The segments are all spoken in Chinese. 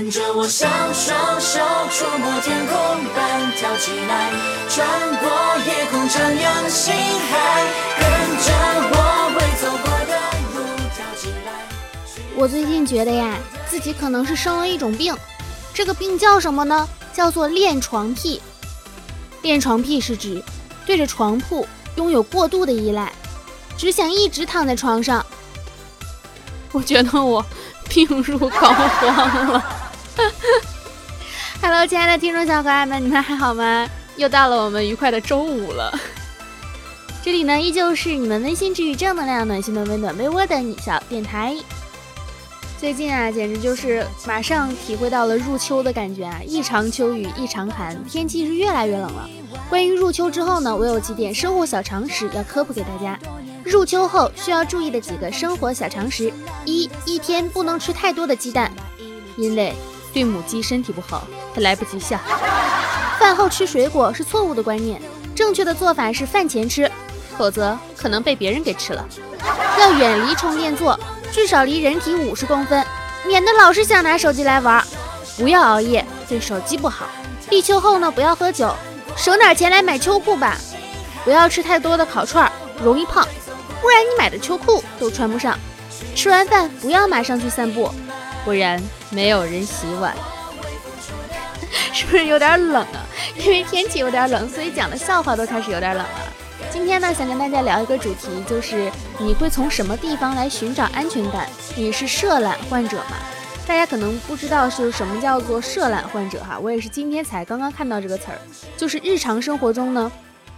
跟着我，像双手触摸天空般跳起来，穿过夜空，徜徉星海。跟着我，会走过的路跳起来。我最近觉得呀，自己可能是生了一种病，这个病叫什么呢？叫做恋床癖。恋床癖是指对着床铺拥有过度的依赖，只想一直躺在床上。我觉得我病入膏肓了。Hello，亲爱的听众小可爱们，你们还好吗？又到了我们愉快的周五了。这里呢，依旧是你们温馨治愈、正能量、暖心的温暖被窝的你小电台。最近啊，简直就是马上体会到了入秋的感觉啊！一场秋雨一场寒，天气是越来越冷了。关于入秋之后呢，我有几点生活小常识要科普给大家。入秋后需要注意的几个生活小常识：一、一天不能吃太多的鸡蛋，因为对母鸡身体不好，它来不及下。饭后吃水果是错误的观念，正确的做法是饭前吃，否则可能被别人给吃了。要远离充电座。至少离人体五十公分，免得老是想拿手机来玩。不要熬夜，对手机不好。立秋后呢，不要喝酒，省点钱来买秋裤吧。不要吃太多的烤串，容易胖，不然你买的秋裤都穿不上。吃完饭不要马上去散步，不然没有人洗碗。是不是有点冷啊？因为天气有点冷，所以讲的笑话都开始有点冷了。今天呢，想跟大家聊一个主题，就是你会从什么地方来寻找安全感？你是社懒患者吗？大家可能不知道是什么叫做社懒患者哈，我也是今天才刚刚看到这个词儿，就是日常生活中呢，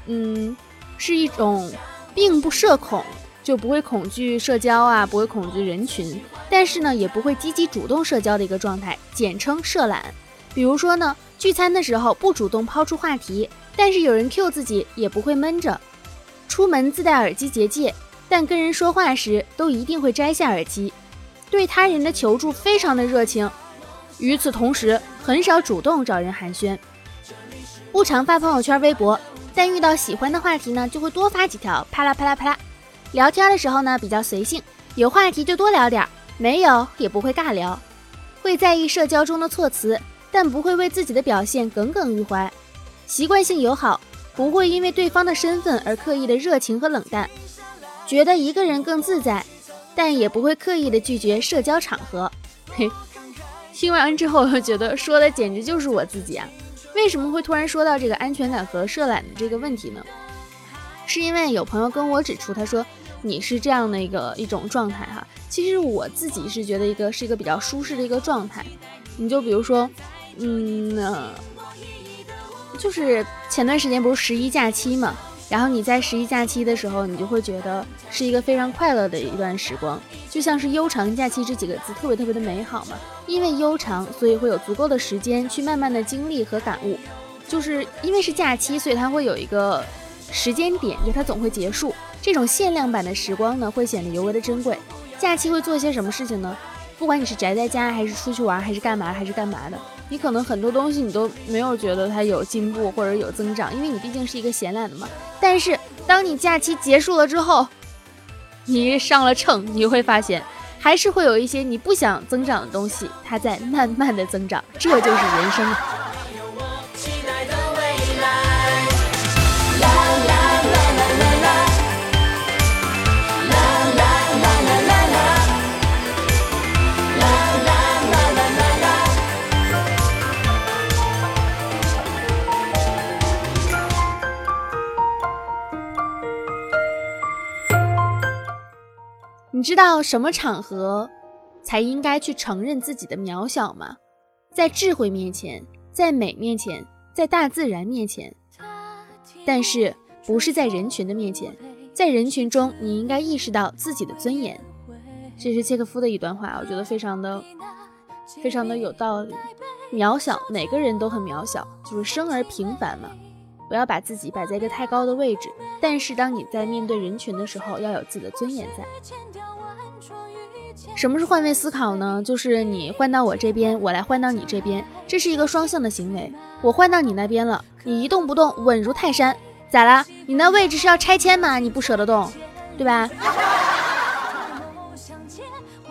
嗯，是一种并不社恐，就不会恐惧社交啊，不会恐惧人群，但是呢，也不会积极主动社交的一个状态，简称社懒。比如说呢，聚餐的时候不主动抛出话题，但是有人 Q 自己也不会闷着。出门自带耳机结界，但跟人说话时都一定会摘下耳机。对他人的求助非常的热情，与此同时很少主动找人寒暄。不常发朋友圈、微博，但遇到喜欢的话题呢，就会多发几条，啪啦啪啦啪啦。聊天的时候呢，比较随性，有话题就多聊点儿，没有也不会尬聊。会在意社交中的措辞，但不会为自己的表现耿耿于怀。习惯性友好。不会因为对方的身份而刻意的热情和冷淡，觉得一个人更自在，但也不会刻意的拒绝社交场合。嘿，听完之后我觉得说的简直就是我自己啊！为什么会突然说到这个安全感和社懒的这个问题呢？是因为有朋友跟我指出，他说你是这样的一个一种状态哈。其实我自己是觉得一个是一个比较舒适的一个状态。你就比如说，嗯。就是前段时间不是十一假期嘛，然后你在十一假期的时候，你就会觉得是一个非常快乐的一段时光，就像是悠长假期这几个字特别特别的美好嘛。因为悠长，所以会有足够的时间去慢慢的经历和感悟。就是因为是假期，所以它会有一个时间点，就它总会结束。这种限量版的时光呢，会显得尤为的珍贵。假期会做些什么事情呢？不管你是宅在家，还是出去玩，还是干嘛，还是干嘛的。你可能很多东西你都没有觉得它有进步或者有增长，因为你毕竟是一个闲懒的嘛。但是当你假期结束了之后，你上了秤，你会发现还是会有一些你不想增长的东西，它在慢慢的增长，这就是人生。你知道什么场合才应该去承认自己的渺小吗？在智慧面前，在美面前，在大自然面前，但是不是在人群的面前。在人群中，你应该意识到自己的尊严。这是契诃夫的一段话，我觉得非常的、非常的有道理。渺小，每个人都很渺小，就是生而平凡嘛。不要把自己摆在一个太高的位置，但是当你在面对人群的时候，要有自己的尊严在。什么是换位思考呢？就是你换到我这边，我来换到你这边，这是一个双向的行为。我换到你那边了，你一动不动，稳如泰山，咋啦？你那位置是要拆迁吗？你不舍得动，对吧？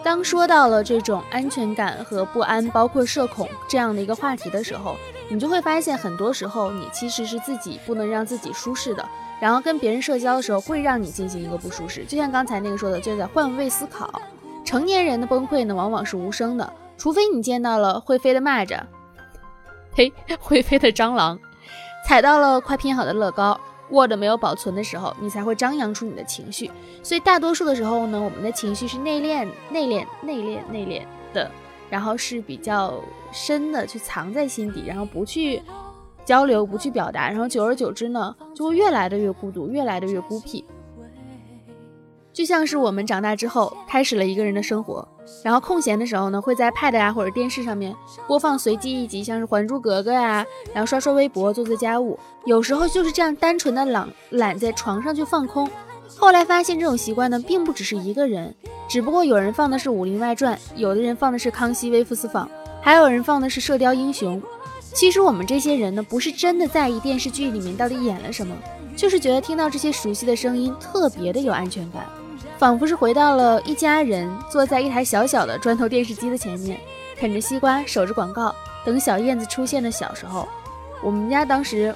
当说到了这种安全感和不安，包括社恐这样的一个话题的时候，你就会发现，很多时候你其实是自己不能让自己舒适的，然后跟别人社交的时候会让你进行一个不舒适。就像刚才那个说的，就在换位思考。成年人的崩溃呢，往往是无声的，除非你见到了会飞的蚂蚱，嘿，会飞的蟑螂，踩到了快拼好的乐高。Word 没有保存的时候，你才会张扬出你的情绪。所以大多数的时候呢，我们的情绪是内敛、内敛、内敛、内敛的，然后是比较深的，去藏在心底，然后不去交流、不去表达，然后久而久之呢，就会越来的越孤独，越来的越孤僻。就像是我们长大之后开始了一个人的生活，然后空闲的时候呢，会在 Pad 啊或者电视上面播放随机一集，像是《还珠格格》呀，然后刷刷微博，做做家务。有时候就是这样单纯的懒懒在床上去放空。后来发现这种习惯呢，并不只是一个人，只不过有人放的是《武林外传》，有的人放的是《康熙微服私访》，还有人放的是《射雕英雄》。其实我们这些人呢，不是真的在意电视剧里面到底演了什么，就是觉得听到这些熟悉的声音，特别的有安全感。仿佛是回到了一家人坐在一台小小的砖头电视机的前面，啃着西瓜，守着广告，等小燕子出现的小时候。我们家当时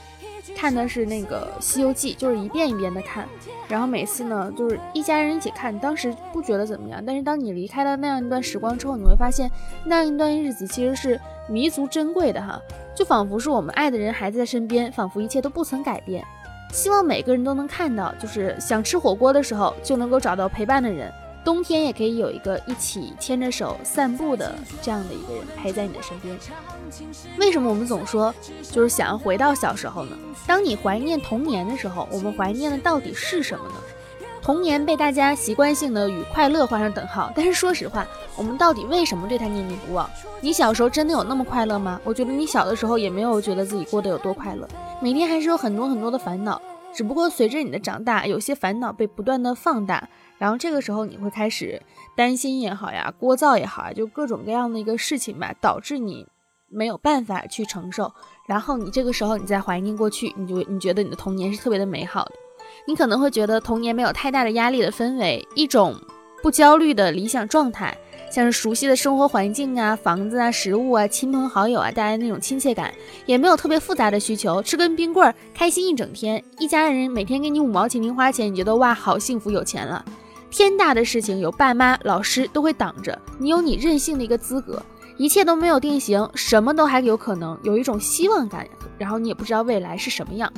看的是那个《西游记》，就是一遍一遍的看，然后每次呢就是一家人一起看，当时不觉得怎么样。但是当你离开了那样一段时光之后，你会发现那样一段日子其实是弥足珍贵的哈，就仿佛是我们爱的人还在身边，仿佛一切都不曾改变。希望每个人都能看到，就是想吃火锅的时候就能够找到陪伴的人，冬天也可以有一个一起牵着手散步的这样的一个人陪在你的身边。为什么我们总说就是想要回到小时候呢？当你怀念童年的时候，我们怀念的到底是什么呢？童年被大家习惯性的与快乐画上等号，但是说实话，我们到底为什么对他念念不忘？你小时候真的有那么快乐吗？我觉得你小的时候也没有觉得自己过得有多快乐，每天还是有很多很多的烦恼。只不过随着你的长大，有些烦恼被不断的放大，然后这个时候你会开始担心也好呀，聒噪也好啊，就各种各样的一个事情吧，导致你没有办法去承受。然后你这个时候你再怀念过去，你就你觉得你的童年是特别的美好的。你可能会觉得童年没有太大的压力的氛围，一种不焦虑的理想状态，像是熟悉的生活环境啊、房子啊、食物啊、亲朋好友啊带来那种亲切感，也没有特别复杂的需求，吃根冰棍儿开心一整天，一家人每天给你五毛钱零花钱，你觉得哇好幸福有钱了。天大的事情有爸妈、老师都会挡着，你有你任性的一个资格，一切都没有定型，什么都还有可能，有一种希望感，然后你也不知道未来是什么样。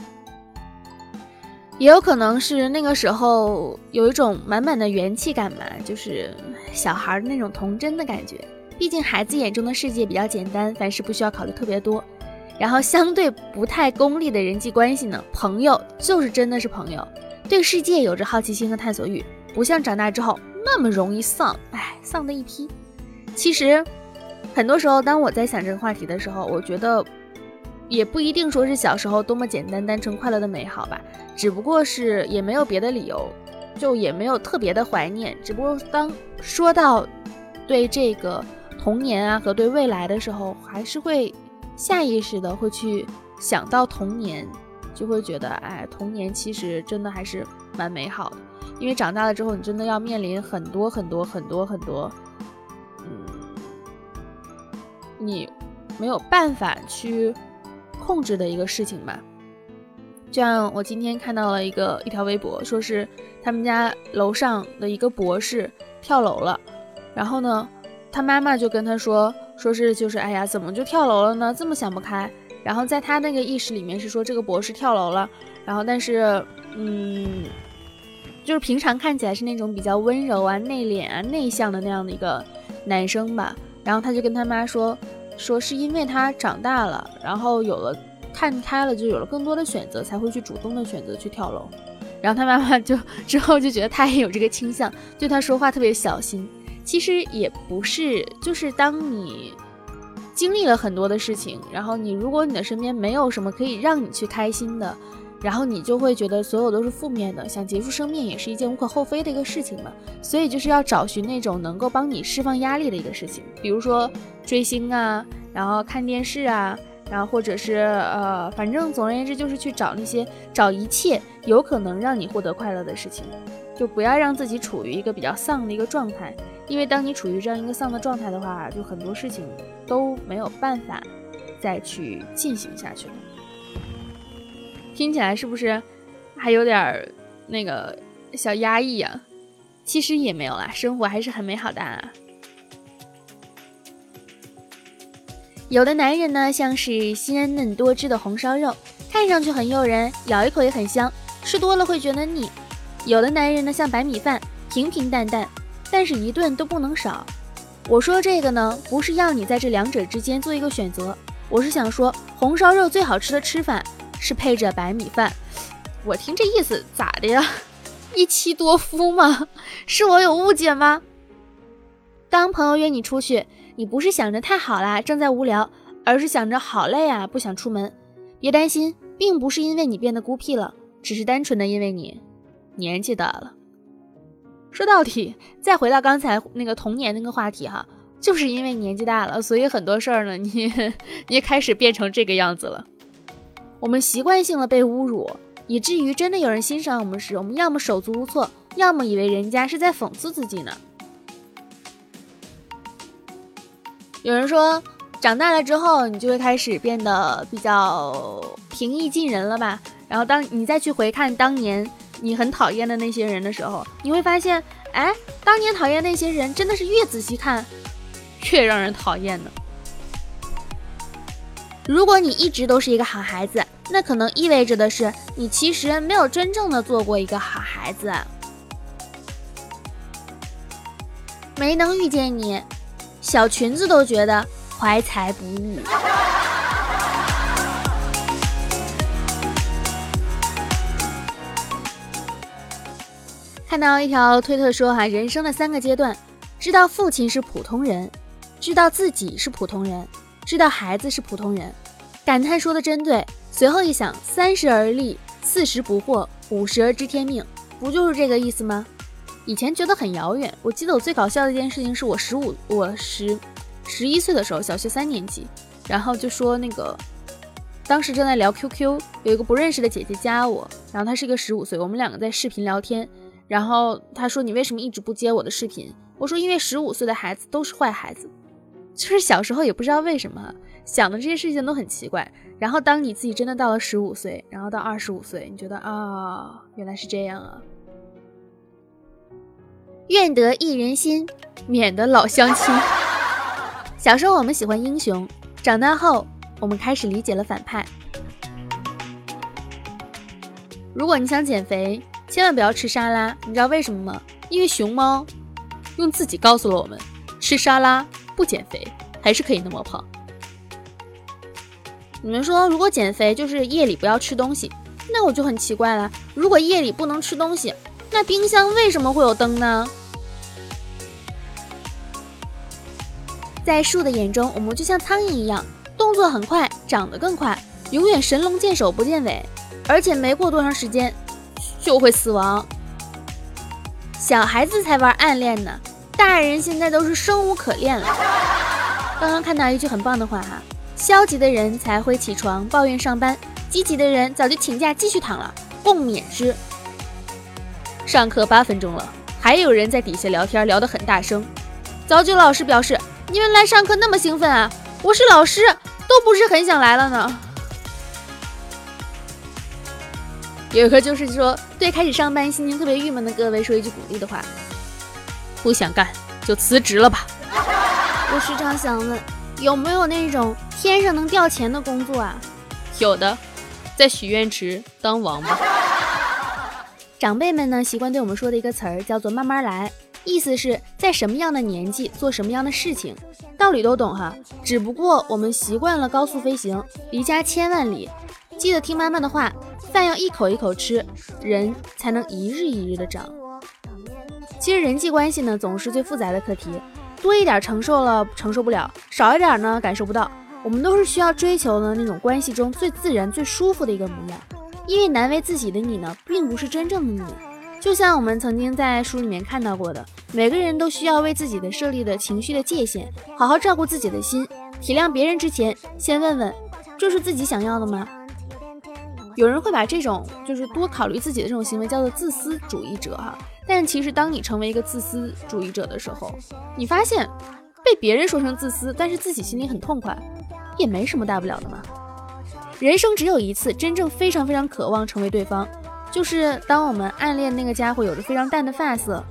也有可能是那个时候有一种满满的元气感嘛，就是小孩的那种童真的感觉。毕竟孩子眼中的世界比较简单，凡事不需要考虑特别多。然后相对不太功利的人际关系呢，朋友就是真的是朋友，对世界有着好奇心和探索欲，不像长大之后那么容易丧，哎，丧的一批。其实很多时候，当我在想这个话题的时候，我觉得。也不一定说是小时候多么简单、单纯、快乐的美好吧，只不过是也没有别的理由，就也没有特别的怀念。只不过当说到对这个童年啊和对未来的时候，还是会下意识的会去想到童年，就会觉得，哎，童年其实真的还是蛮美好的。因为长大了之后，你真的要面临很多很多很多很多，嗯，你没有办法去。控制的一个事情吧，就像我今天看到了一个一条微博，说是他们家楼上的一个博士跳楼了，然后呢，他妈妈就跟他说，说是就是哎呀，怎么就跳楼了呢？这么想不开。然后在他那个意识里面是说这个博士跳楼了，然后但是嗯，就是平常看起来是那种比较温柔啊、内敛啊、内向的那样的一个男生吧，然后他就跟他妈说。说是因为他长大了，然后有了看开了，就有了更多的选择，才会去主动的选择去跳楼。然后他妈妈就之后就觉得他也有这个倾向，对他说话特别小心。其实也不是，就是当你经历了很多的事情，然后你如果你的身边没有什么可以让你去开心的。然后你就会觉得所有都是负面的，想结束生命也是一件无可厚非的一个事情嘛。所以就是要找寻那种能够帮你释放压力的一个事情，比如说追星啊，然后看电视啊，然后或者是呃，反正总而言之就是去找那些找一切有可能让你获得快乐的事情。就不要让自己处于一个比较丧的一个状态，因为当你处于这样一个丧的状态的话，就很多事情都没有办法再去进行下去了。听起来是不是还有点儿那个小压抑呀？其实也没有啦，生活还是很美好的。啊。有的男人呢，像是鲜嫩多汁的红烧肉，看上去很诱人，咬一口也很香，吃多了会觉得腻。有的男人呢，像白米饭，平平淡淡，但是一顿都不能少。我说这个呢，不是要你在这两者之间做一个选择，我是想说，红烧肉最好吃的吃法是配着白米饭。我听这意思咋的呀？一妻多夫吗？是我有误解吗？当朋友约你出去，你不是想着太好啦，正在无聊，而是想着好累啊，不想出门。别担心，并不是因为你变得孤僻了，只是单纯的因为你。年纪大了，说到底，再回到刚才那个童年那个话题哈，就是因为年纪大了，所以很多事儿呢，你你开始变成这个样子了。我们习惯性的被侮辱，以至于真的有人欣赏我们时，我们要么手足无措，要么以为人家是在讽刺自己呢。有人说，长大了之后，你就会开始变得比较平易近人了吧？然后当你再去回看当年。你很讨厌的那些人的时候，你会发现，哎，当年讨厌那些人，真的是越仔细看，越让人讨厌呢。如果你一直都是一个好孩子，那可能意味着的是，你其实没有真正的做过一个好孩子。没能遇见你，小裙子都觉得怀才不遇。看到一条推特说哈，人生的三个阶段：知道父亲是普通人，知道自己是普通人，知道孩子是普通人。感叹说的真对。随后一想，三十而立，四十不惑，五十而知天命，不就是这个意思吗？以前觉得很遥远。我记得我最搞笑的一件事情是我十五，我十十一岁的时候，小学三年级，然后就说那个，当时正在聊 QQ，有一个不认识的姐姐加我，然后她是一个十五岁，我们两个在视频聊天。然后她说：“你为什么一直不接我的视频？”我说：“因为十五岁的孩子都是坏孩子。”就是小时候也不知道为什么想的这些事情都很奇怪。然后当你自己真的到了十五岁，然后到二十五岁，你觉得啊，原来是这样啊。愿得一人心，免得老相亲。小时候我们喜欢英雄，长大后我们开始理解了反派。如果你想减肥，千万不要吃沙拉，你知道为什么吗？因为熊猫用自己告诉了我们，吃沙拉不减肥，还是可以那么胖。你们说，如果减肥就是夜里不要吃东西，那我就很奇怪了。如果夜里不能吃东西，那冰箱为什么会有灯呢？在树的眼中，我们就像苍蝇一样，动作很快，长得更快，永远神龙见首不见尾，而且没过多长时间。就会死亡。小孩子才玩暗恋呢，大人现在都是生无可恋了。刚刚看到一句很棒的话哈：消极的人才会起床抱怨上班，积极的人早就请假继续躺了，共勉之。上课八分钟了，还有人在底下聊天，聊得很大声。早九老师表示：你们来上课那么兴奋啊？我是老师，都不是很想来了呢。有个就是说，对开始上班心情特别郁闷的各位说一句鼓励的话：不想干就辞职了吧。我时常想问，有没有那种天上能掉钱的工作啊？有的，在许愿池当王八。长辈们呢，习惯对我们说的一个词儿叫做“慢慢来”，意思是在什么样的年纪做什么样的事情，道理都懂哈。只不过我们习惯了高速飞行，离家千万里，记得听妈妈的话。饭要一口一口吃，人才能一日一日的长。其实人际关系呢，总是最复杂的课题，多一点承受了承受不了，少一点呢感受不到。我们都是需要追求的那种关系中最自然、最舒服的一个模样。因为难为自己的你呢，并不是真正的你。就像我们曾经在书里面看到过的，每个人都需要为自己的设立的情绪的界限，好好照顾自己的心。体谅别人之前，先问问，这是自己想要的吗？有人会把这种就是多考虑自己的这种行为叫做自私主义者哈。但其实当你成为一个自私主义者的时候，你发现被别人说成自私，但是自己心里很痛快，也没什么大不了的嘛。人生只有一次，真正非常非常渴望成为对方，就是当我们暗恋那个家伙有着非常淡的发色，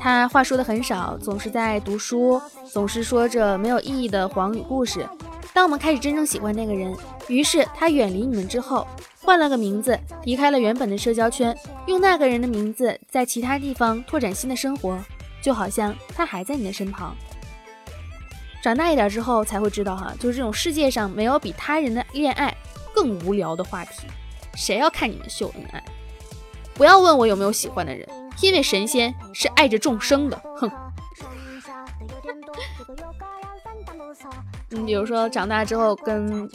他话说的很少，总是在读书，总是说着没有意义的黄语故事。当我们开始真正喜欢那个人，于是他远离你们之后，换了个名字，离开了原本的社交圈，用那个人的名字在其他地方拓展新的生活，就好像他还在你的身旁。长大一点之后才会知道，哈，就是这种世界上没有比他人的恋爱更无聊的话题。谁要看你们秀恩爱？不要问我有没有喜欢的人，因为神仙是爱着众生的。哼。你比如说，长大之后跟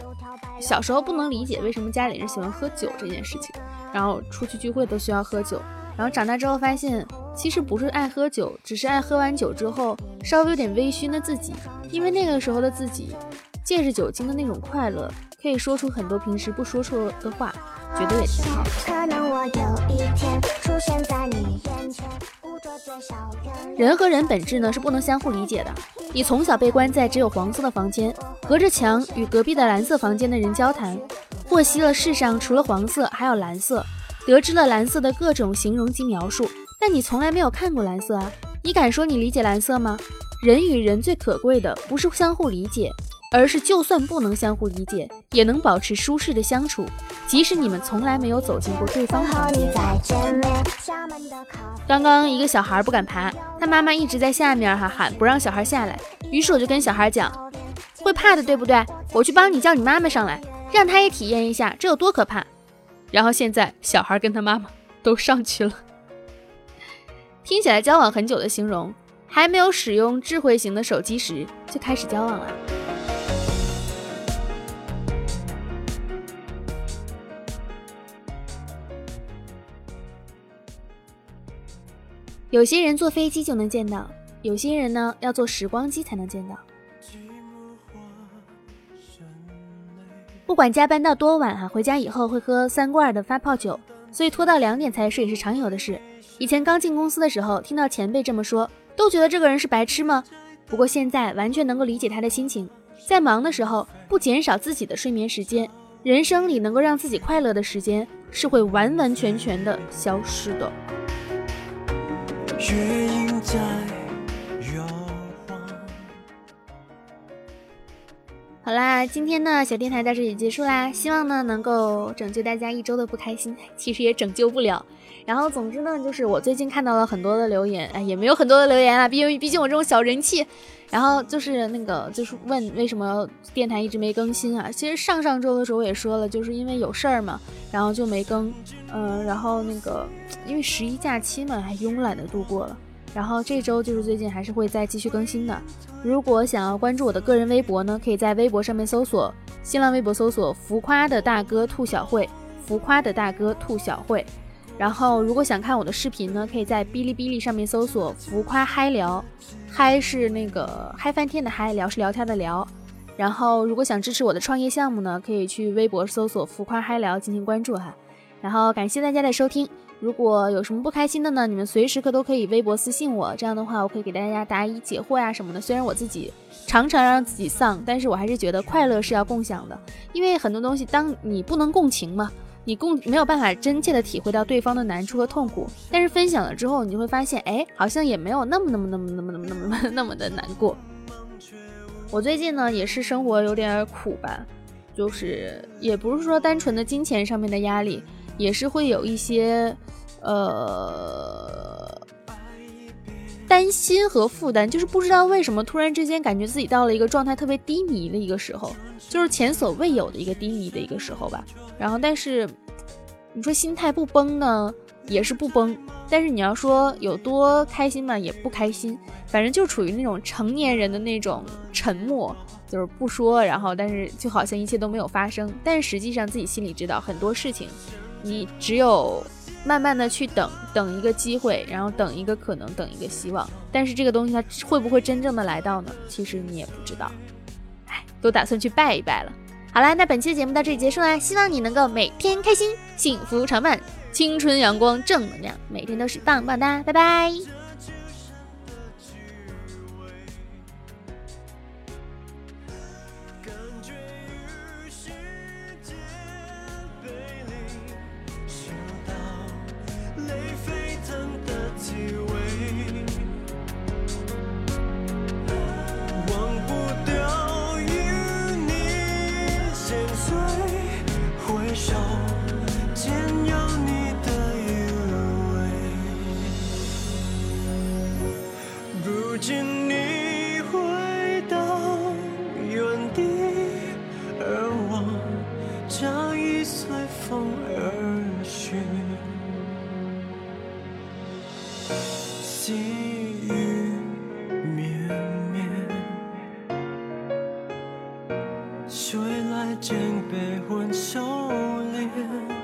小时候不能理解为什么家里人喜欢喝酒这件事情，然后出去聚会都需要喝酒，然后长大之后发现，其实不是爱喝酒，只是爱喝完酒之后稍微有点微醺的自己，因为那个时候的自己借着酒精的那种快乐，可以说出很多平时不说出的话，觉得也挺好。人和人本质呢是不能相互理解的。你从小被关在只有黄色的房间，隔着墙与隔壁的蓝色房间的人交谈，获悉了世上除了黄色还有蓝色，得知了蓝色的各种形容及描述。但你从来没有看过蓝色啊！你敢说你理解蓝色吗？人与人最可贵的不是相互理解。而是，就算不能相互理解，也能保持舒适的相处，即使你们从来没有走进过对方房间。刚刚一个小孩不敢爬，他妈妈一直在下面哈喊不让小孩下来，于是我就跟小孩讲，会怕的对不对？我去帮你叫你妈妈上来，让他也体验一下这有多可怕。然后现在小孩跟他妈妈都上去了，听起来交往很久的形容，还没有使用智慧型的手机时就开始交往了。有些人坐飞机就能见到，有些人呢要坐时光机才能见到。不管加班到多晚哈，回家以后会喝三罐的发泡酒，所以拖到两点才睡也是常有的事。以前刚进公司的时候，听到前辈这么说，都觉得这个人是白痴吗？不过现在完全能够理解他的心情，在忙的时候不减少自己的睡眠时间，人生里能够让自己快乐的时间是会完完全全的消失的。月影在摇晃好啦，今天的小电台到这里结束啦，希望呢能够拯救大家一周的不开心，其实也拯救不了。然后总之呢，就是我最近看到了很多的留言，哎，也没有很多的留言啊，毕竟毕竟我这种小人气。然后就是那个，就是问为什么电台一直没更新啊？其实上上周的时候我也说了，就是因为有事儿嘛，然后就没更。嗯，然后那个因为十一假期嘛，还慵懒的度过了。然后这周就是最近还是会再继续更新的。如果想要关注我的个人微博呢，可以在微博上面搜索新浪微博搜索“浮夸的大哥兔小慧”，浮夸的大哥兔小慧。然后，如果想看我的视频呢，可以在哔哩哔哩上面搜索“浮夸嗨聊”，嗨是那个嗨翻天的嗨，聊是聊天的聊。然后，如果想支持我的创业项目呢，可以去微博搜索“浮夸嗨聊”进行关注哈。然后，感谢大家的收听。如果有什么不开心的呢，你们随时可都可以微博私信我，这样的话我可以给大家答疑解惑呀什么的。虽然我自己常常让自己丧，但是我还是觉得快乐是要共享的，因为很多东西当你不能共情嘛。你共没有办法真切的体会到对方的难处和痛苦，但是分享了之后，你就会发现，哎，好像也没有那么那么那么那么那么那么 那么的难过。我最近呢，也是生活有点苦吧，就是也不是说单纯的金钱上面的压力，也是会有一些，呃。担心和负担，就是不知道为什么突然之间感觉自己到了一个状态特别低迷的一个时候，就是前所未有的一个低迷的一个时候吧。然后，但是你说心态不崩呢，也是不崩；但是你要说有多开心嘛，也不开心。反正就处于那种成年人的那种沉默，就是不说，然后但是就好像一切都没有发生。但实际上自己心里知道很多事情，你只有。慢慢的去等等一个机会，然后等一个可能，等一个希望。但是这个东西它会不会真正的来到呢？其实你也不知道。哎，都打算去拜一拜了。好啦，那本期的节目到这里结束啦，希望你能够每天开心，幸福常伴，青春阳光正能量，每天都是棒棒哒，拜拜。吹来肩背挽手链。